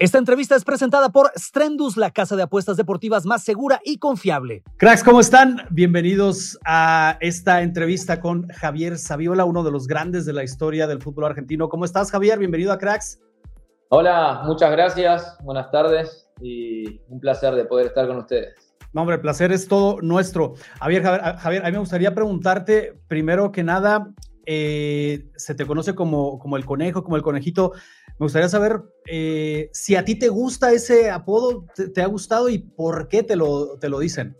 Esta entrevista es presentada por Strendus, la casa de apuestas deportivas más segura y confiable. Cracks, ¿cómo están? Bienvenidos a esta entrevista con Javier Saviola, uno de los grandes de la historia del fútbol argentino. ¿Cómo estás, Javier? Bienvenido a Cracks. Hola, muchas gracias, buenas tardes y un placer de poder estar con ustedes. No, hombre, el placer es todo nuestro. Javier, Javier, a mí me gustaría preguntarte, primero que nada, eh, se te conoce como, como el conejo, como el conejito. Me gustaría saber eh, si a ti te gusta ese apodo, te, ha gustado y por qué te lo, te lo dicen.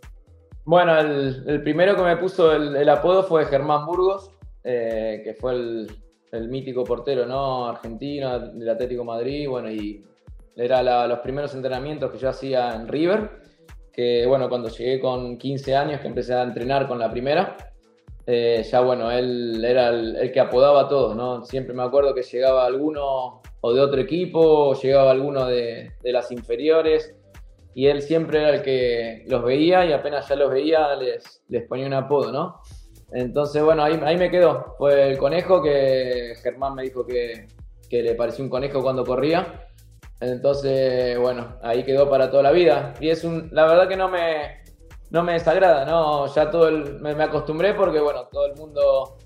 Bueno, el, primero que me puso el, apodo fue Germán Burgos, eh, que fue el, el mítico portero ¿no? argentino del Atlético Madrid, bueno, y era los primeros entrenamientos que yo hacía en River, que bueno, cuando llegué con 15 años, que empecé a entrenar con la primera, eh, ya bueno, él era el, que apodaba a todos, ¿no? Siempre me acuerdo que llegaba alguno o de otro equipo, llegaba alguno de, de las inferiores, y él siempre era el que los veía y apenas ya los veía les, les ponía un apodo, ¿no? Entonces, bueno, ahí, ahí me quedó. Fue el conejo que Germán me dijo que, que le pareció un conejo cuando corría. Entonces, bueno, ahí quedó para toda la vida. Y es un, la verdad que no me, no me desagrada, ¿no? Ya todo el, me, acostumbré porque, bueno, todo el mundo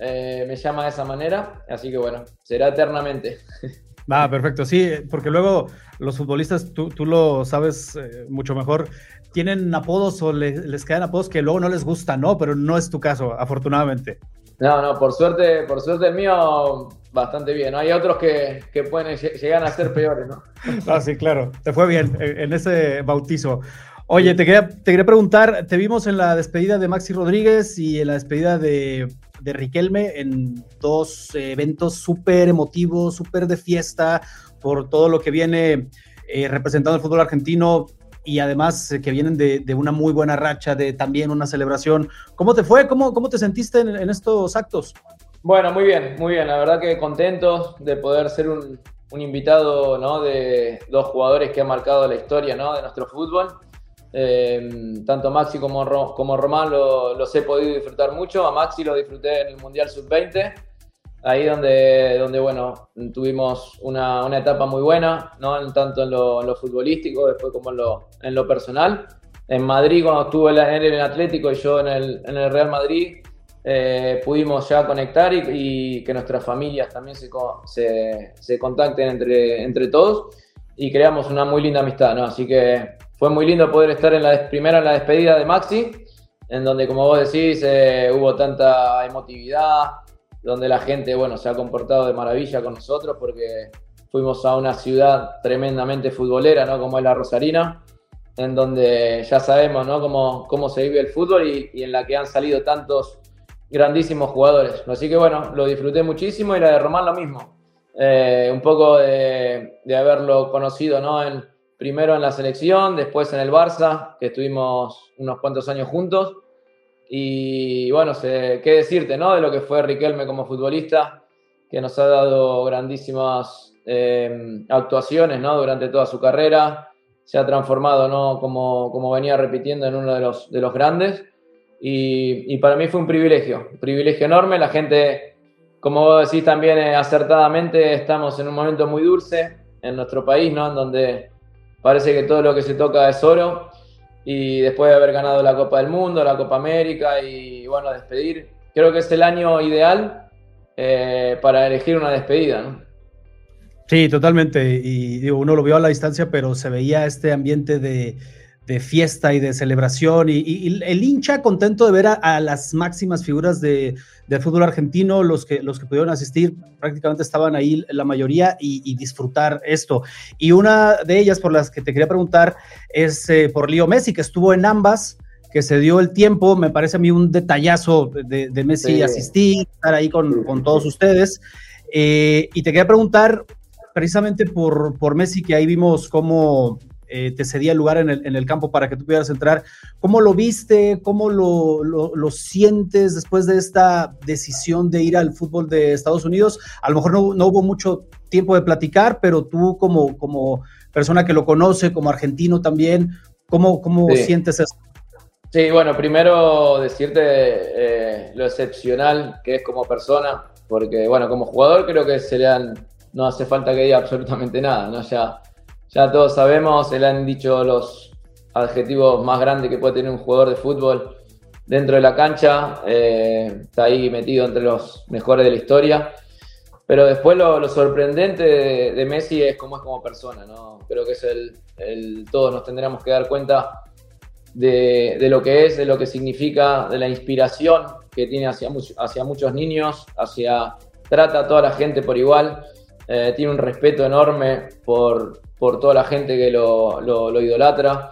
eh, me llama de esa manera. Así que, bueno, será eternamente. Va, perfecto, sí, porque luego los futbolistas, tú, tú lo sabes eh, mucho mejor, tienen apodos o les quedan apodos que luego no les gustan, ¿no? Pero no es tu caso, afortunadamente. No, no, por suerte, por suerte el mío bastante bien. Hay otros que, que pueden llegar a ser peores, ¿no? Ah, sí, claro. Te fue bien en ese bautizo. Oye, te quería, te quería preguntar, te vimos en la despedida de Maxi Rodríguez y en la despedida de, de Riquelme en dos eventos súper emotivos, súper de fiesta, por todo lo que viene eh, representando el fútbol argentino y además eh, que vienen de, una muy buena racha, de también una celebración. ¿Cómo te fue? ¿Cómo, cómo te sentiste en, estos actos? Bueno, muy bien, muy bien. La verdad que contentos de poder ser un, invitado ¿no? de dos jugadores que han marcado la historia ¿no? de nuestro fútbol. Eh, tanto Maxi como, como Román los he podido disfrutar mucho. A Maxi lo disfruté en el Mundial Sub-20 ahí donde, bueno, tuvimos una, etapa muy buena, ¿no? tanto en lo, futbolístico, después como en lo, personal. En Madrid, cuando estuve en el Atlético y yo en el, Real Madrid, eh, pudimos ya conectar y, que nuestras familias también se, contacten entre, entre todos y creamos una muy linda amistad, ¿no? Así que fue muy lindo poder estar en la, primero en la despedida de Maxi, en donde, como vos decís, eh, hubo tanta emotividad, donde la gente, bueno, se ha comportado de maravilla con nosotros porque fuimos a una ciudad tremendamente futbolera, ¿no? Como es la Rosarina, en donde ya sabemos, ¿no? Cómo, cómo se vive el fútbol y, y, en la que han salido tantos grandísimos jugadores. Así que, bueno, lo disfruté muchísimo y la de Román lo mismo. Eh, un poco de, de, haberlo conocido, ¿no? En, primero en la selección, después en el Barça, que estuvimos unos cuantos años juntos y bueno, qué decirte, ¿no? De lo que fue Riquelme como futbolista, que nos ha dado grandísimas eh, actuaciones, ¿no? Durante toda su carrera. Se ha transformado, ¿no? Como, como venía repitiendo, en uno de los, de los grandes. Y, y, para mí fue un privilegio, un privilegio enorme. La gente, como vos decís también eh, acertadamente, estamos en un momento muy dulce en nuestro país, ¿no? En donde parece que todo lo que se toca es oro y después de haber ganado la Copa del Mundo, la Copa América y bueno, despedir, creo que es el año ideal eh, para elegir una despedida. ¿no? Sí, totalmente. Y digo, uno lo vio a la distancia, pero se veía este ambiente de, fiesta y de celebración. Y, el hincha contento de ver a, las máximas figuras de, del fútbol argentino, los que, los que pudieron asistir, prácticamente estaban ahí la mayoría y, disfrutar esto. Y una de ellas por las que te quería preguntar es eh, por Leo Messi, que estuvo en ambas que se dio el tiempo, me parece a mí un detallazo de, Messi asistir, estar ahí con, con todos ustedes. Eh, y te quería preguntar, precisamente por, por Messi, que ahí vimos cómo eh, te cedía lugar en el, en el, campo para que tú pudieras entrar. ¿Cómo lo viste? ¿Cómo lo, lo, sientes después de esta decisión de ir al fútbol de Estados Unidos? A lo mejor no, no hubo mucho tiempo de platicar, pero tú como, como persona que lo conoce, como argentino también, ¿cómo, cómo sientes eso? Sí, bueno, primero decirte eh, lo excepcional que es como persona, porque bueno, como jugador creo que serían no hace falta que diga absolutamente nada, ¿no? Ya, ya todos sabemos, le han dicho los adjetivos más grandes que puede tener un jugador de fútbol dentro de la cancha, eh, está ahí metido entre los mejores de la historia. Pero después lo, sorprendente de, Messi es cómo es como persona, ¿no? Creo que es el, todos nos tendríamos que dar cuenta de, lo que es, de lo que significa, de la inspiración que tiene hacia, hacia muchos niños, hacia trata a toda la gente por igual. Eh, tiene un respeto enorme por, por, toda la gente que lo, idolatra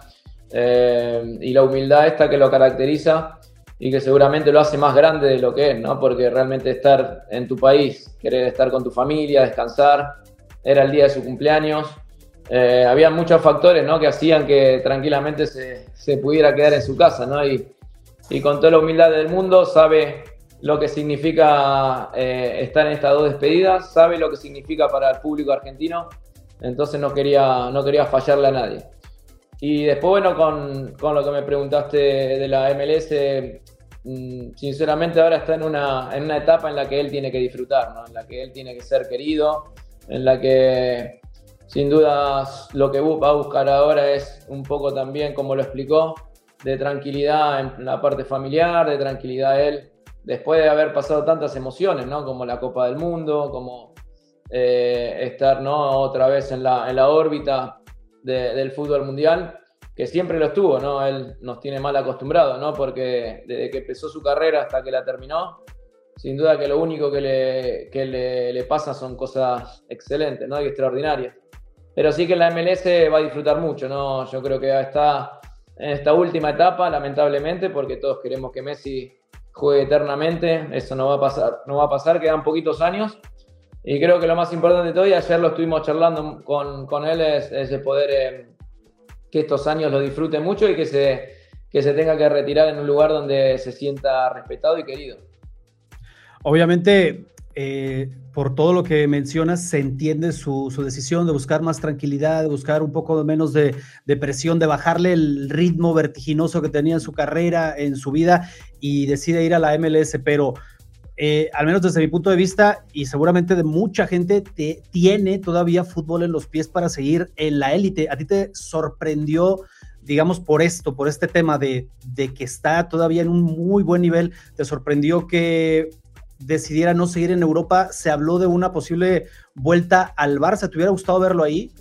eh, y la humildad esta que lo caracteriza y que seguramente lo hace más grande de lo que es, ¿no? Porque realmente estar en tu país, querer estar con tu familia, descansar, era el día de su cumpleaños. Eh, había muchos factores ¿no? que hacían que tranquilamente se, se, pudiera quedar en su casa, ¿no? Y, y con toda la humildad del mundo sabe lo que significa eh, estar en estas dos despedidas, sabe lo que significa para el público argentino, entonces no quería, no quería fallarle a nadie. Y después, bueno, con, con lo que me preguntaste de la MLS, mm, sinceramente ahora está en una, en una etapa en la que él tiene que disfrutar, en la que él tiene que ser querido, en la que sin dudas lo que va a buscar ahora es un poco también, como lo explicó, de tranquilidad en la parte familiar, de tranquilidad él después de haber pasado tantas emociones, ¿no? Como la Copa del Mundo, como eh, estar, ¿no? Otra vez en la, en la órbita del fútbol mundial, que siempre lo estuvo, ¿no? Él nos tiene mal acostumbrados, ¿no? Porque desde que empezó su carrera hasta que la terminó, sin duda que lo único que le, que le pasa son cosas excelentes, ¿no? Y extraordinarias. Pero sí que la MLS va a disfrutar mucho, ¿no? Yo creo que está en esta última etapa, lamentablemente, porque todos queremos que Messi juegue eternamente, eso no va a pasar, no va a pasar, quedan poquitos años. Y creo que lo más importante de todo, y ayer lo estuvimos charlando con, con él, es, es poder eh, que estos años lo disfrute mucho y que se, que se tenga que retirar en un lugar donde se sienta respetado y querido. Obviamente, eh, por todo lo que mencionas, se entiende su, decisión de buscar más tranquilidad, de buscar un poco menos de, presión, de bajarle el ritmo vertiginoso que tenía en su carrera, en su vida, y decide ir a la MLS, pero eh, al menos desde mi punto de vista, y seguramente de mucha gente, te, tiene todavía fútbol en los pies para seguir en la élite. ¿A ti te sorprendió? digamos, por esto, por este tema de, de, que está todavía en un muy buen nivel, ¿te sorprendió que decidiera no seguir en Europa, se habló de una posible vuelta al Barça. ¿Te hubiera gustado verlo ahí?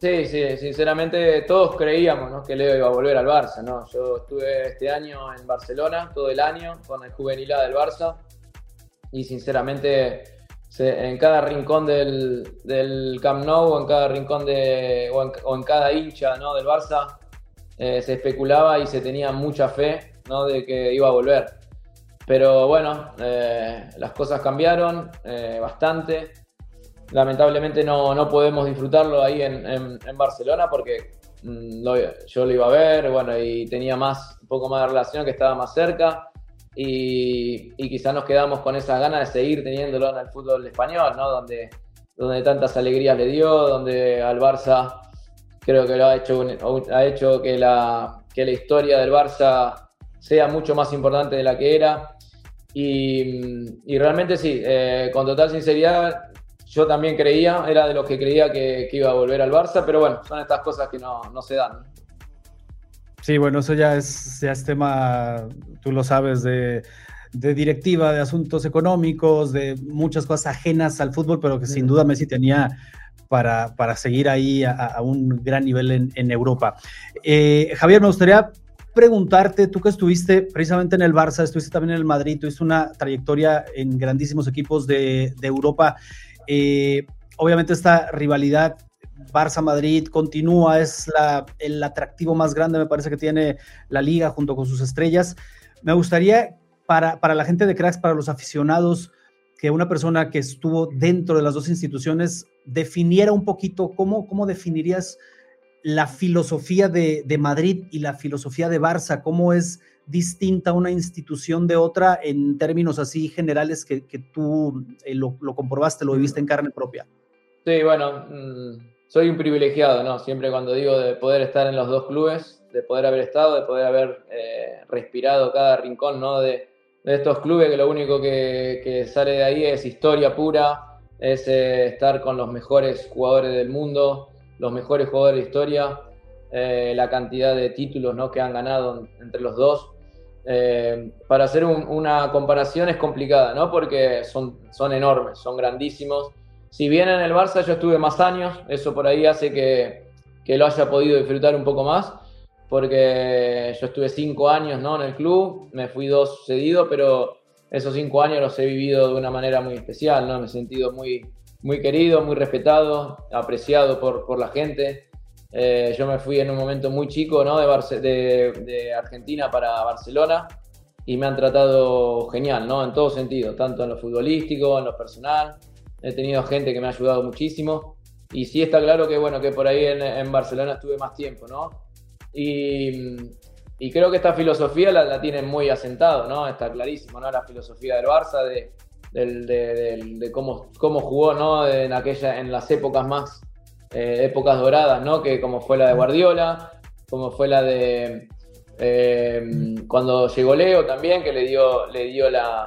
Sí, sí, sinceramente todos creíamos que Leo iba a volver al Barça. ¿no? Yo estuve este año en Barcelona, todo el año, con el juvenil del Barça. Y sinceramente, en cada rincón del, del, Camp Nou, o en cada rincón de, o, en, cada hincha ¿no? del Barça, eh, se especulaba y se tenía mucha fe ¿no? de que iba a volver. Pero bueno, eh, las cosas cambiaron eh, bastante. Lamentablemente no, no, podemos disfrutarlo ahí en, en, Barcelona porque mm, yo lo iba a ver, bueno, y tenía más, un poco más de relación que estaba más cerca. Y, quizás nos quedamos con esas ganas de seguir teniéndolo en el fútbol español, ¿no? Donde, donde tantas alegrías le dio, donde al Barça creo que lo ha hecho, ha hecho que, la, que la historia del Barça sea mucho más importante de la que era y, realmente sí, eh, con total sinceridad, yo también creía, era de los que creía que, iba a volver al Barça, pero bueno, son estas cosas que no, se dan. Sí, bueno, eso ya es, ya es tema, tú lo sabes, de, directiva, de asuntos económicos, de muchas cosas ajenas al fútbol, pero que sin duda Messi tenía para, para seguir ahí a, un gran nivel en, Europa. Eh, Javier, me gustaría preguntarte, tú que estuviste precisamente en el Barça, estuviste también en el Madrid, tuviste una trayectoria en grandísimos equipos de, Europa. Eh, obviamente esta rivalidad Barça-Madrid continúa, es la, el atractivo más grande, me parece que tiene la liga junto con sus estrellas. Me gustaría, para, para la gente de cracks, para los aficionados, que una persona que estuvo dentro de las dos instituciones definiera un poquito cómo, cómo definirías la filosofía de, Madrid y la filosofía de Barça, cómo es distinta una institución de otra en términos así generales que, tú eh, lo, comprobaste, lo viviste en carne propia. Sí, bueno, mm, soy un privilegiado, ¿no? Siempre cuando digo de poder estar en los dos clubes, de poder haber estado, de poder haber eh, respirado cada rincón, ¿no? De, estos clubes que lo único que, sale de ahí es historia pura, es eh, estar con los mejores jugadores del mundo, los mejores jugadores de historia, eh, la cantidad de títulos ¿no? que han ganado entre los dos. Para hacer una comparación es complicada, ¿no? porque son, son enormes, son grandísimos. Si bien en el Barça yo estuve más años, eso por ahí hace que, que lo haya podido disfrutar un poco más, porque yo estuve cinco años ¿no? en el club, me fui dos cedido, pero esos cinco años los he vivido de una manera muy especial, ¿no? me he sentido muy, muy querido, muy respetado, apreciado por, por la gente. Eh, yo me fui en un momento muy chico ¿no? de, de, de, Argentina para Barcelona y me han tratado genial, ¿no? en todo sentido, tanto en lo futbolístico, en lo personal. He tenido gente que me ha ayudado muchísimo y sí está claro que, bueno, que por ahí en, en Barcelona estuve más tiempo. ¿no? Y, creo que esta filosofía la, la, tienen muy asentado, ¿no? está clarísimo, ¿no? la filosofía del Barça de cómo, cómo, jugó ¿no? en, aquella, en las épocas más, eh, épocas doradas, ¿no? que como fue la de Guardiola, como fue la de eh, cuando llegó Leo también, que le dio, le dio la,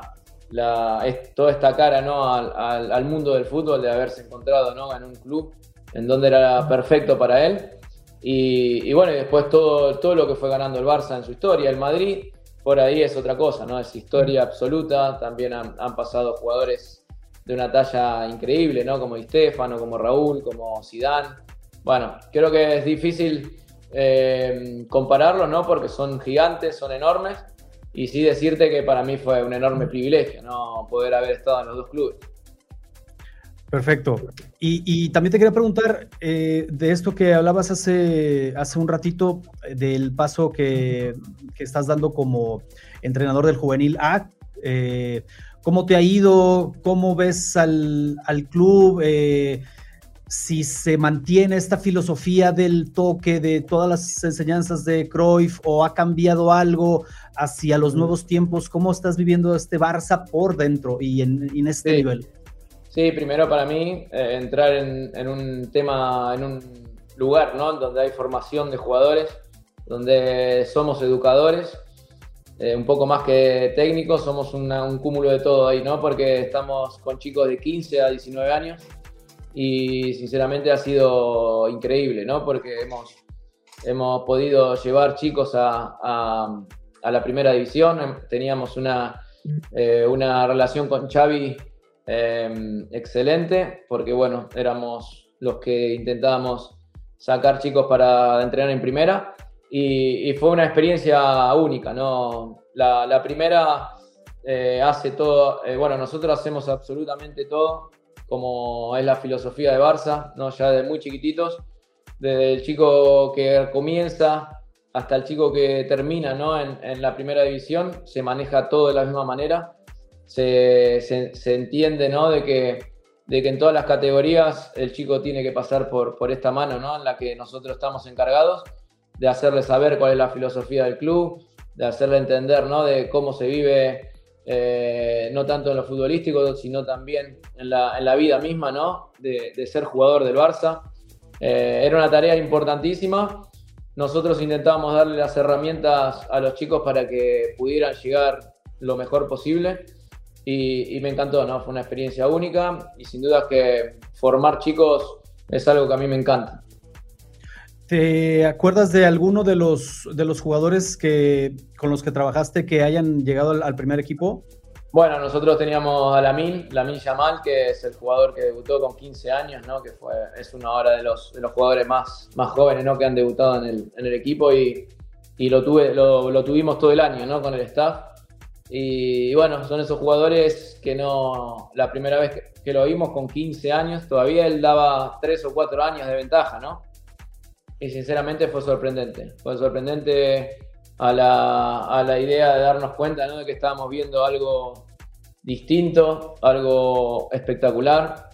la, toda esta cara ¿no? al, al, mundo del fútbol de haberse encontrado ¿no? en un club en donde era perfecto para él. Y, bueno, después todo, todo lo que fue ganando el Barça en su historia, el Madrid, por ahí es otra cosa, ¿no? Es historia absoluta. También han, pasado jugadores de una talla increíble, ¿no? Como Estefano, como Raúl, como Sidán. Bueno, creo que es difícil eh, compararlos, ¿no? Porque son gigantes, son enormes. Y sí decirte que para mí fue un enorme privilegio, ¿no? Poder haber estado en los dos clubes. Perfecto. Y, también te quería preguntar eh, de esto que hablabas hace, hace un ratito, eh, del paso que, estás dando como entrenador del juvenil A. Eh, ¿Cómo te ha ido? ¿Cómo ves al, club? si se mantiene esta filosofía del toque de todas las enseñanzas de Cruyff o ha cambiado algo hacia los nuevos tiempos, ¿cómo estás viviendo este Barça por dentro y en, este nivel? Sí, primero para mí eh, entrar en, un tema, en un lugar, ¿no? Donde hay formación de jugadores, donde somos educadores, eh, un poco más que técnicos, somos un cúmulo de todo ahí, ¿no? Porque estamos con chicos de 15 a 19 años y sinceramente ha sido increíble, ¿no? Porque hemos, hemos podido llevar chicos a, a, la primera división, teníamos una, eh, una relación con Xavi Em, excelente, porque bueno, éramos los que intentábamos sacar chicos para entrenar en primera y, fue una experiencia única, ¿no? La, primera eh, hace todo, eh, bueno, nosotros hacemos absolutamente todo, como es la filosofía de Barça, ¿no? Ya de muy chiquititos, desde el chico que comienza hasta el chico que termina ¿no? en, en la primera división, se maneja todo de la misma manera se, se, entiende ¿no? de, que, de que en todas las categorías el chico tiene que pasar por, por esta mano ¿no? en la que nosotros estamos encargados de hacerle saber cuál es la filosofía del club, de hacerle entender ¿no? de cómo se vive, eh, no tanto en lo futbolístico, sino también en la, en la vida misma ¿no? de, de, ser jugador del Barça. Eh, era una tarea importantísima. Nosotros intentábamos darle las herramientas a los chicos para que pudieran llegar lo mejor posible y, me encantó, ¿no? Fue una experiencia única y sin duda que formar chicos es algo que a mí me encanta. ¿Te acuerdas de alguno de los, de los jugadores que, con los que trabajaste que hayan llegado al, primer equipo? Bueno, nosotros teníamos a Lamin, Lamin Yamal, que es el jugador que debutó con 15 años, ¿no? que fue, es uno ahora de los, de los jugadores más, más jóvenes ¿no? que han debutado en el, en el equipo y, y lo, tuve, lo, lo, tuvimos todo el año ¿no? con el staff. Y, bueno, son esos jugadores que no, la primera vez que, lo vimos con 15 años, todavía él daba 3 o 4 años de ventaja, ¿no? Y sinceramente fue sorprendente, fue sorprendente a la, a la idea de darnos cuenta ¿no? de que estábamos viendo algo distinto, algo espectacular,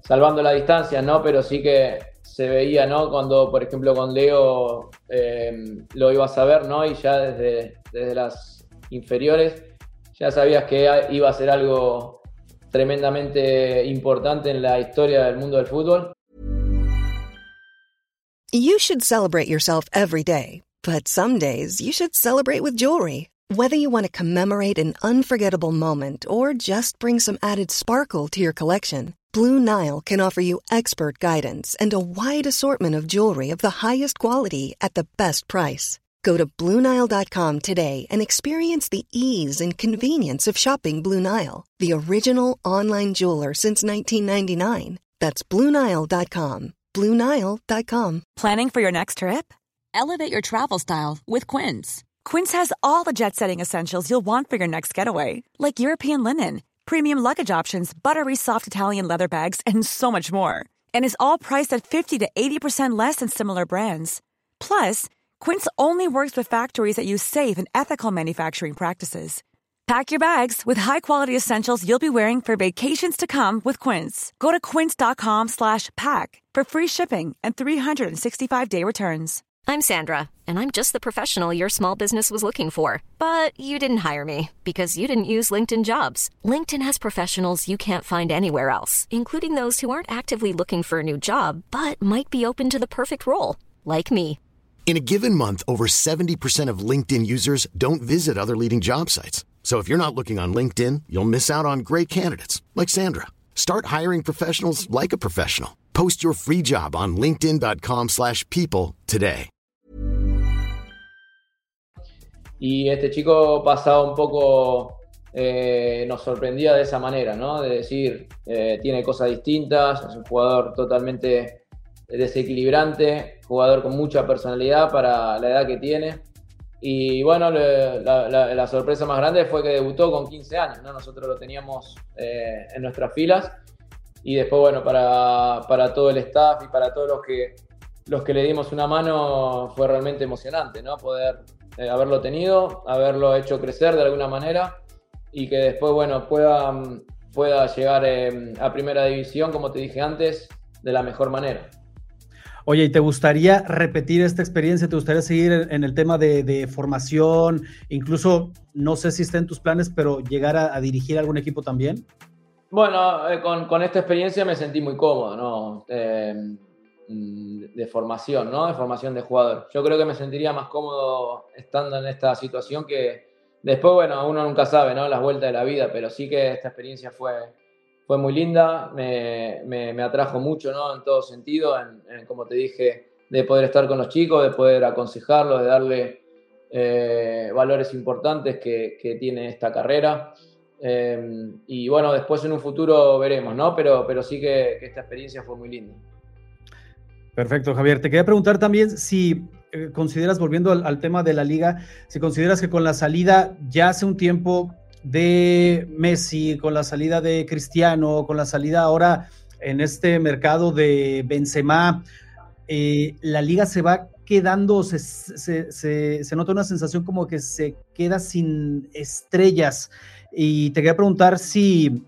salvando la distancia, ¿no? Pero sí que se veía, ¿no? Cuando, por ejemplo, con Leo eh, lo ibas a ver, ¿no? Y ya desde, desde las inferiores ya sabías que iba a ser algo tremendamente importante en la historia del mundo del fútbol. You should celebrate yourself every day. But some days you should celebrate with jewelry. Whether you want to commemorate an unforgettable moment or just bring some added sparkle to your collection, Blue Nile can offer you expert guidance and a wide assortment of jewelry of the highest quality at the best price. Go to BlueNile.com today and experience the ease and convenience of shopping Blue Nile, the original online jeweler since 1999. That's BlueNile.com. BlueNile.com. Planning for your next trip? Elevate your travel style with Quince. Quince has all the jet setting essentials you'll want for your next getaway, like European linen, premium luggage options, buttery soft Italian leather bags, and so much more. And is all priced at 50 to 80% less than similar brands. Plus, Quince only works with factories that use safe and ethical manufacturing practices. Pack your bags with high-quality essentials you'll be wearing for vacations to come with Quince. Go to quince.com/pack for free shipping and 365-day returns. I'm Sandra, and I'm just the professional your small business was looking for. But you didn't hire me because you didn't use LinkedIn jobs. LinkedIn has professionals you can't find anywhere else, including those who aren't actively looking for a new job but might be open to the perfect role, like me. In a given month, over 70% of LinkedIn users don't visit other leading job sites. So if you're not looking on LinkedIn, you'll miss out on great candidates like Sandra. Start hiring professionals like a professional. Post your free job on linkedin.com/people today. Y este chico pasaba un poco eh, nos sorprendía de esa manera, ¿no? De decir, eh, tiene cosas distintas, es un jugador totalmente desequilibrante, jugador con mucha personalidad para la edad que tiene. Y bueno, la, la, la, sorpresa más grande fue que debutó con 15 años, ¿no? Nosotros lo teníamos eh, en nuestras filas. Y después, bueno, para, para, todo el staff y para todos los que, los que le dimos una mano fue realmente emocionante, ¿no? Poder eh, haberlo tenido, haberlo hecho crecer de alguna manera y que después, bueno, pueda, pueda llegar eh, a primera división, como te dije antes, de la mejor manera. Oye, ¿y te gustaría repetir esta experiencia? ¿Te gustaría seguir en, el tema de, formación? Incluso, no sé si está en tus planes, pero llegar a, a dirigir algún equipo también. Bueno, eh, con, esta experiencia me sentí muy cómodo, ¿no? Eh, de formación, ¿no? De formación de jugador. Yo creo que me sentiría más cómodo estando en esta situación que después, bueno, uno nunca sabe, ¿no? Las vueltas de la vida, pero sí que esta experiencia fue, fue muy linda, me, me, atrajo mucho, ¿no? En todo sentido, en, en, como te dije, de poder estar con los chicos, de poder aconsejarlos, de darle eh, valores importantes que, que, tiene esta carrera. Eh, y bueno, después en un futuro veremos, ¿no? Pero, pero sí que, esta experiencia fue muy linda. Perfecto, Javier. Te quería preguntar también si eh, consideras, volviendo al tema de la liga, si consideras que con la salida ya hace un tiempo de Messi, con la salida de Cristiano, con la salida ahora en este mercado de Benzema, eh, la liga se va quedando, se, se, nota una sensación como que se queda sin estrellas. Y te quería preguntar si,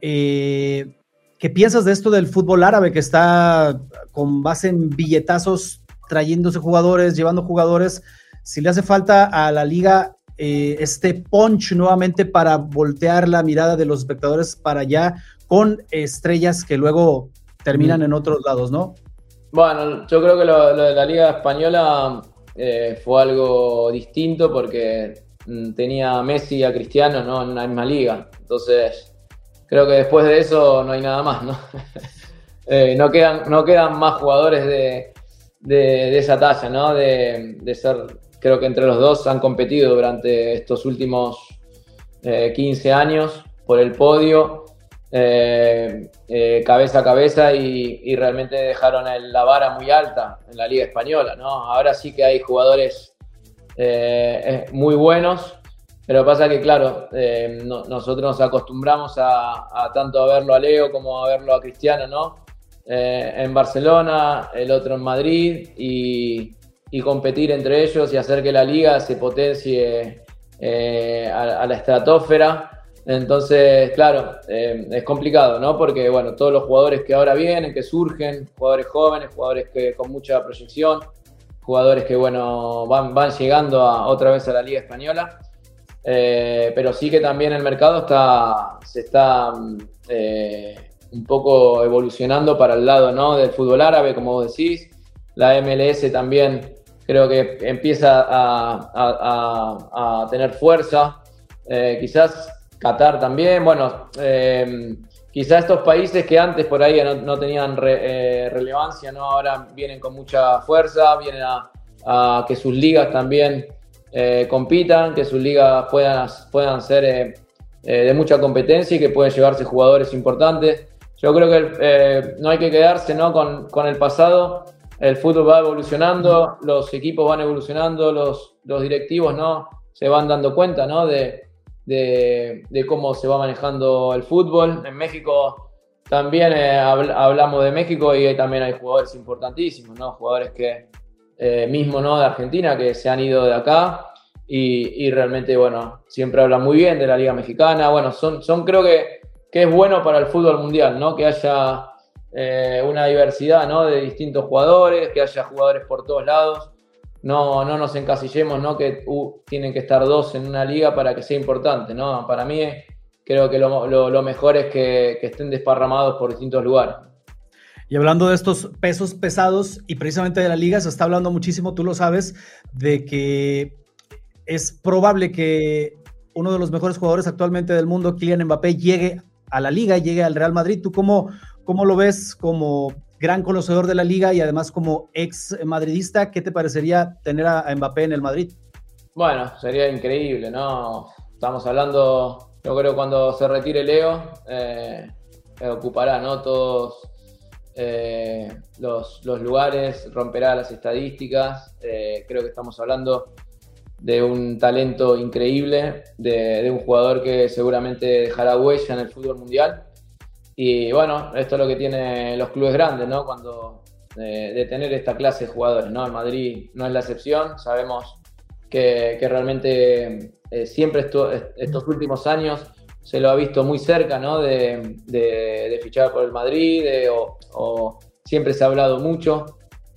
eh, ¿qué piensas de esto del fútbol árabe que está con base en billetazos trayéndose jugadores, llevando jugadores? Si le hace falta a la liga eh, este punch nuevamente para voltear la mirada de los espectadores para allá con estrellas que luego terminan en otros lados, ¿no? Bueno, yo creo que lo, lo de la Liga Española eh, fue algo distinto porque mm, tenía a Messi y a Cristiano ¿no? en una misma liga. Entonces, creo que después de eso no hay nada más, ¿no? eh, no, quedan, no quedan más jugadores de, de, de esa talla, ¿no? De, de ser creo que entre los dos han competido durante estos últimos 15 años por el podio, cabeza a cabeza y, realmente dejaron la vara muy alta en la Liga Española. ¿no? Ahora sí que hay jugadores muy buenos, pero pasa que, claro, nosotros nos acostumbramos a, tanto a verlo a Leo como a verlo a Cristiano, ¿no? en Barcelona, el otro en Madrid y, y competir entre ellos y hacer que la liga se potencie eh, a, la estratosfera. Entonces, claro, eh, es complicado, ¿no? Porque, bueno, todos los jugadores que ahora vienen, que surgen, jugadores jóvenes, jugadores que con mucha proyección, jugadores que, bueno, van, van llegando a, otra vez a la Liga Española. Eh, pero sí que también el mercado está, se está un poco evolucionando para el lado, ¿no? Del fútbol árabe, como vos decís. La MLS también creo que empieza a, tener fuerza. Eh, quizás Qatar también, bueno, eh, quizás estos países que antes por ahí no, tenían eh, relevancia, ahora vienen con mucha fuerza, vienen a, que sus ligas también compitan, que sus ligas puedan, puedan ser de mucha competencia y que pueden llevarse jugadores importantes. Yo creo que no hay que quedarse ¿no? Con, con el pasado, el fútbol va evolucionando, los equipos van evolucionando, los, los directivos ¿no? se van dando cuenta ¿no? de, cómo se va manejando el fútbol. En México también eh, hablamos de México y también hay jugadores importantísimos, ¿no? jugadores que eh, mismo ¿no? de Argentina que se han ido de acá y, realmente bueno, siempre hablan muy bien de la Liga Mexicana. Bueno, son, son creo que, que es bueno para el fútbol mundial, ¿no? que haya eh, una diversidad ¿no? de distintos jugadores, que haya jugadores por todos lados. No, no nos encasillemos ¿no? que uh, tienen que estar dos en una liga para que sea importante. ¿no? Para mí creo que lo, mejor es que, estén desparramados por distintos lugares. Y hablando de estos pesos pesados y precisamente de la liga, se está hablando muchísimo, tú lo sabes, de que es probable que uno de los mejores jugadores actualmente del mundo, Kylian Mbappé, llegue a la liga, llegue al Real Madrid. ¿Tú cómo, ¿Cómo lo ves como gran conocedor de la liga y además como ex madridista? ¿Qué te parecería tener a Mbappé en el Madrid? Bueno, sería increíble, ¿no? Estamos hablando, yo creo cuando se retire Leo, eh, ocupará, ¿no? Todos eh, los, lugares, romperá las estadísticas. Eh, creo que estamos hablando de un talento increíble, de, un jugador que seguramente dejará huella en el fútbol mundial. Y bueno, esto es lo que tienen los clubes grandes, ¿no? Cuando eh, de tener esta clase de jugadores, ¿no? En Madrid no es la excepción, sabemos que, realmente eh, siempre estos últimos años se lo ha visto muy cerca, ¿no? De, fichar por el Madrid, o, siempre se ha hablado mucho.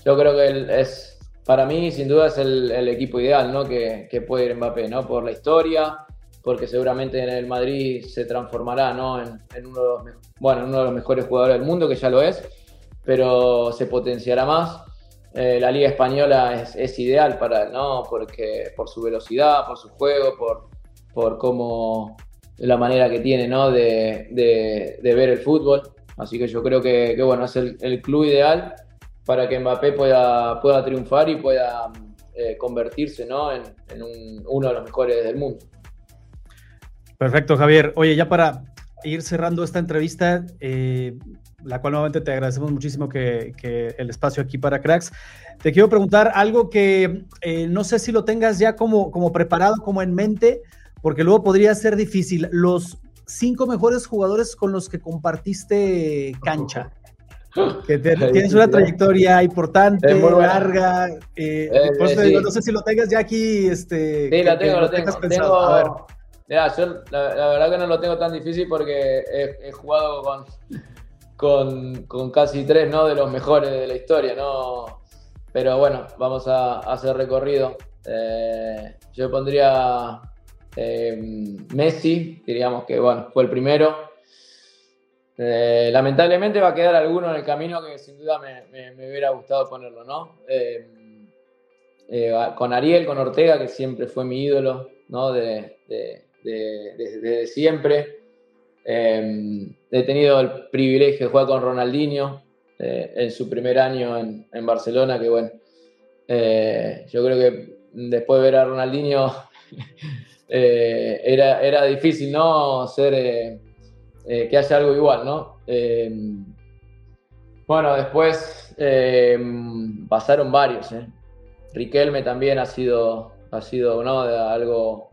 Yo creo que es, para mí, sin duda, es el, equipo ideal, ¿no? Que, que, puede ir Mbappé, ¿no? Por la historia, porque seguramente en el Madrid se transformará, ¿no? En, en uno de los bueno, uno de los mejores jugadores del mundo, que ya lo es, pero se potenciará más. Eh, la Liga Española es, ideal para él, ¿no? Porque, por su velocidad, por su juego, por, por cómo la manera que tiene, ¿no? De, ver el fútbol. Así que yo creo que, bueno, es el, club ideal para que Mbappé pueda, pueda triunfar y pueda eh, convertirse, ¿no? En, uno de los mejores del mundo. Perfecto, Javier. Oye, ya para ir cerrando esta entrevista, eh, la cual nuevamente te agradecemos muchísimo que, el espacio aquí para Cracks. Te quiero preguntar algo que eh, no sé si lo tengas ya como, como preparado, como en mente, porque luego podría ser difícil. Los cinco mejores jugadores con los que compartiste cancha. Que tienes una trayectoria importante, larga. Eh, no sé si lo tengas ya aquí. Este, sí, lo tengo, lo tengo. tengo Yo la, verdad que no lo tengo tan difícil porque he, jugado con, con, casi tres ¿no? de los mejores de la historia, ¿no? Pero bueno, vamos a, hacer recorrido. Eh, yo pondría eh, Messi, diríamos que bueno, fue el primero. Eh, lamentablemente va a quedar alguno en el camino que sin duda me, hubiera gustado ponerlo, ¿no? con Ariel, con Ortega, que siempre fue mi ídolo, ¿no? de, desde siempre. Em, he tenido el privilegio de jugar con Ronaldinho eh, en su primer año en, Barcelona, que bueno, eh, yo creo que después de ver a Ronaldinho eh, era, era difícil, ¿no? Ser, que haya algo igual, ¿no? bueno, después pasaron varios, Riquelme también ha sido, ha sido ¿no? algo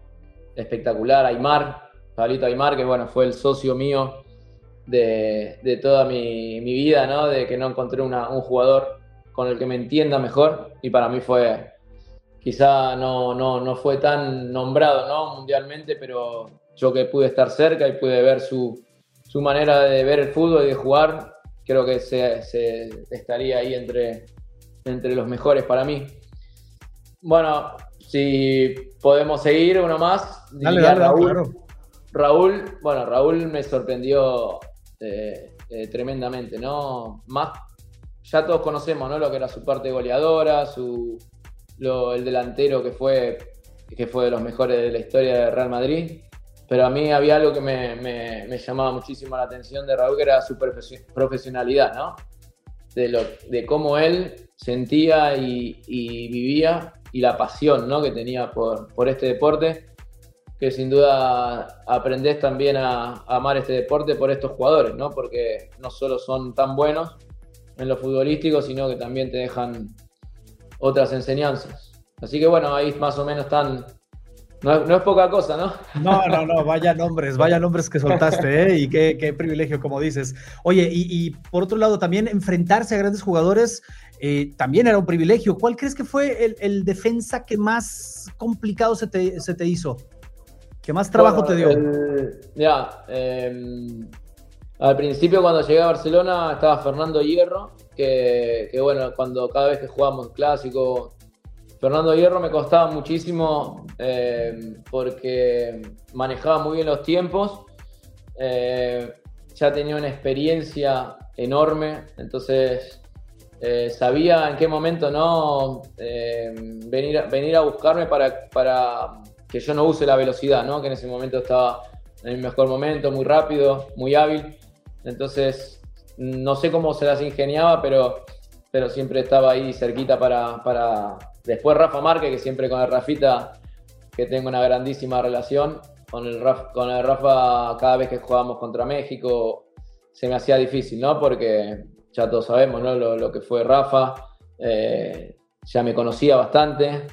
espectacular. Aymar, Pablito Aymar, que bueno, fue el socio mío de, toda mi, vida, ¿no? De que no encontré un jugador con el que me entienda mejor y para mí fue, quizá no, no, no fue tan nombrado, ¿no? Mundialmente, pero yo que pude estar cerca y pude ver su, su manera de ver el fútbol y de jugar, creo que se, se estaría ahí entre, entre los mejores para mí. Bueno, si podemos seguir uno más. Dale, dale, Raúl. Raúl, bueno, Raúl me sorprendió eh, eh, tremendamente, ¿no? Más, ya todos conocemos, ¿no? Lo que era su parte goleadora, su, el delantero que fue, que fue de los mejores de la historia de Real Madrid. Pero a mí había algo que me, llamaba muchísimo la atención de Raúl, que era su profesionalidad, ¿no? De, lo, de cómo él sentía y, vivía y la pasión ¿no? que tenía por, por este deporte que sin duda aprendés también a, amar este deporte por estos jugadores, ¿no? Porque no solo son tan buenos en lo futbolístico, sino que también te dejan otras enseñanzas. Así que bueno, ahí más o menos están. No, es poca cosa, ¿no? No, no, no, vaya nombres, vaya nombres que soltaste, ¿eh? Y qué, privilegio, como dices. Oye, y, por otro lado, también enfrentarse a grandes jugadores eh, también era un privilegio. ¿Cuál crees que fue el, defensa que más complicado se te, se te hizo? ¿Qué más trabajo te dio? ya, em, al principio cuando llegué a Barcelona estaba Fernando Hierro, que, bueno, cuando cada vez que jugábamos clásico, Fernando Hierro me costaba muchísimo em, porque manejaba muy bien los tiempos, eh, ya tenía una experiencia enorme, entonces eh, sabía en qué momento no venir, venir a buscarme para, para que yo no use la velocidad, ¿no? que en ese momento estaba en el mejor momento, muy rápido, muy hábil. Entonces, no sé cómo se las ingeniaba, pero, pero siempre estaba ahí cerquita para, para... Después Rafa Márquez, que siempre con el Rafita, que tengo una grandísima relación. Con el, Rafa, con el Rafa, cada vez que jugábamos contra México, se me hacía difícil, ¿no? Porque ya todos sabemos, ¿no? Lo, que fue Rafa. Eh, ya me conocía bastante.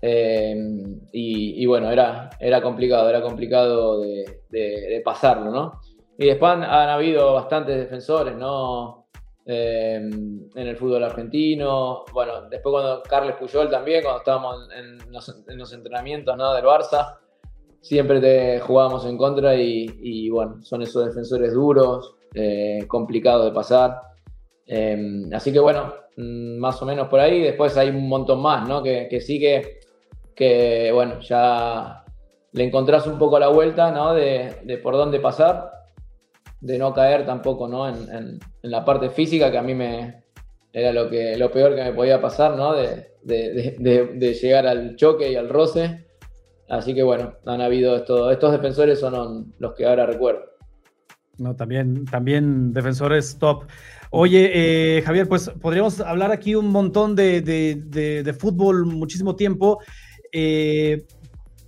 Em, y, bueno, era, era complicado, era complicado de, pasarlo, ¿no? Y después han, habido bastantes defensores, ¿no? Em, en el fútbol argentino. Bueno, después cuando Carles Puyol también, cuando estábamos en los, entrenamientos ¿no? del Barça, siempre te jugábamos en contra y, bueno, son esos defensores duros, eh, complicados de pasar. Em, así que bueno, mm, más o menos por ahí. Después hay un montón más, ¿no? Que, que sí que que bueno, ya le encontrás un poco la vuelta, ¿no? De, por dónde pasar, de no caer tampoco, ¿no? En, la parte física, que a mí me era lo, que, lo peor que me podía pasar, ¿no? De, llegar al choque y al roce. Así que bueno, han habido estos, estos defensores son los que ahora recuerdo. No, también, también defensores top. Oye, eh, Javier, pues podríamos hablar aquí un montón de, de, fútbol, muchísimo tiempo. Eh,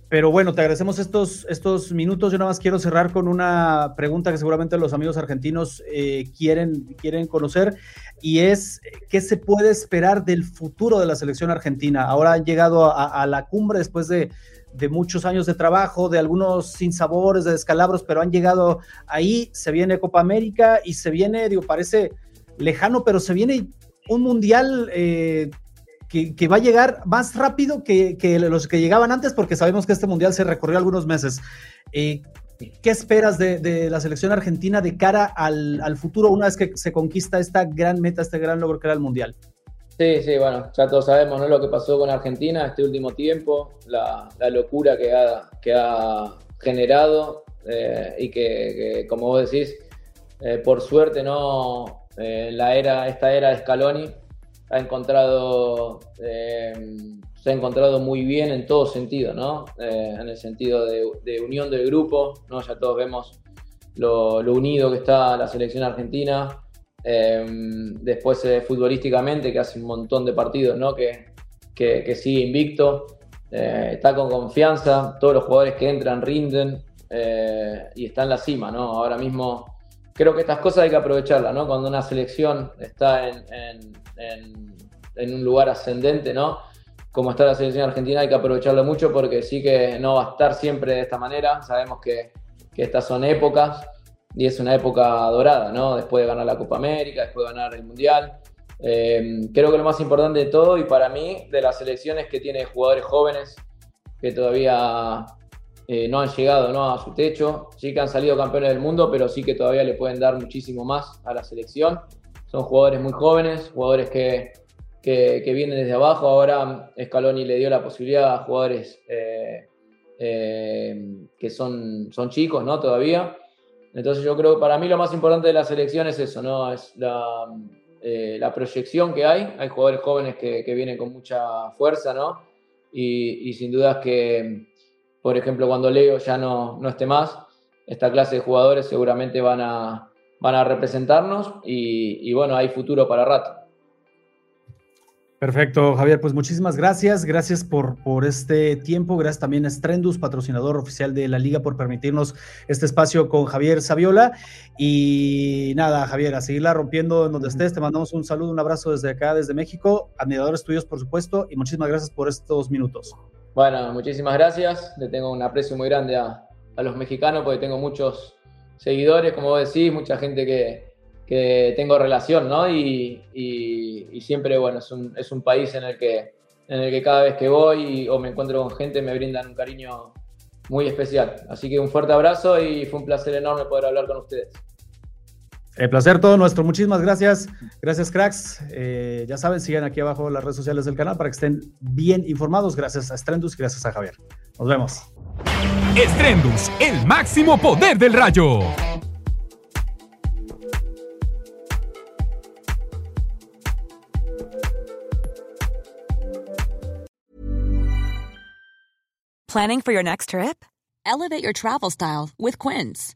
pero bueno, te agradecemos estos, estos minutos. Yo nada más quiero cerrar con una pregunta que seguramente los amigos argentinos eh, quieren, quieren conocer y es qué se puede esperar del futuro de la selección argentina. Ahora han llegado a, la cumbre después de, muchos años de trabajo, de algunos sinsabores, de descalabros, pero han llegado ahí. Se viene Copa América y se viene, digo, parece lejano, pero se viene un mundial eh, que, va a llegar más rápido que, los que llegaban antes, porque sabemos que este mundial se recorrió algunos meses. Eh, ¿Qué esperas de, la selección argentina de cara al, futuro una vez que se conquista esta gran meta, este gran logro que era el mundial? Sí, sí, bueno, ya todos sabemos ¿no? lo que pasó con Argentina este último tiempo, la, locura que ha, que ha generado eh, y que, como vos decís, eh, por suerte no la era, esta era de Scaloni ha encontrado, eh, se ha encontrado muy bien en todo sentido, ¿no? Eh, en el sentido de, unión del grupo, ¿no? Ya todos vemos lo, unido que está la selección argentina. Eh, después futbolísticamente, que hace un montón de partidos, ¿no? Que, que, sigue invicto. está con confianza, todos los jugadores que entran rinden y está en la cima, ¿no? Ahora mismo creo que estas cosas hay que aprovecharlas, ¿no? Cuando una selección está en, un lugar ascendente, ¿no? Como está la selección argentina, hay que aprovecharlo mucho porque sí que no va a estar siempre de esta manera. Sabemos que, que estas son épocas y es una época dorada, ¿no? Después de ganar la Copa América, después de ganar el Mundial. Eh, creo que lo más importante de todo y para mí de las selecciones que tiene jugadores jóvenes que todavía eh, no han llegado ¿no? a su techo, sí que han salido campeones del mundo, pero sí que todavía le pueden dar muchísimo más a la selección. Son jugadores muy jóvenes, jugadores que, que, vienen desde abajo. Ahora Scaloni le dio la posibilidad a jugadores eh, que son, son chicos ¿no? todavía. Entonces yo creo que para mí lo más importante de la selección es eso, ¿no? Es la, eh, la proyección que hay. Hay jugadores jóvenes que, vienen con mucha fuerza, ¿no? Y, sin dudas que, por ejemplo, cuando Leo ya no, no, esté más, esta clase de jugadores seguramente van a, van a representarnos y, y bueno, hay futuro para rato. Perfecto, Javier. Pues muchísimas gracias. Gracias por, por este tiempo. Gracias también a Strendus, patrocinador oficial de la liga, por permitirnos este espacio con Javier Saviola. Y nada, Javier, a seguirla rompiendo en donde estés. Te mandamos un saludo, un abrazo desde acá, desde México. Admiradores tuyos, por supuesto. Y muchísimas gracias por estos minutos. Bueno, muchísimas gracias. Le tengo un aprecio muy grande a, a los mexicanos porque tengo muchos seguidores, como vos decís, mucha gente que, que tengo relación, ¿no? Y, siempre, bueno, es un, es un, país en el, que, en el que cada vez que voy o me encuentro con gente me brindan un cariño muy especial. Así que un fuerte abrazo y fue un placer enorme poder hablar con ustedes. El placer todo nuestro. Muchísimas gracias. Gracias, cracks. Eh, ya saben, sigan aquí abajo las redes sociales del canal para que estén bien informados. Gracias a Strendus y gracias a Javier. Nos vemos. Strendus, el máximo poder del rayo. Planning for your next trip? Elevate your travel style with Quince.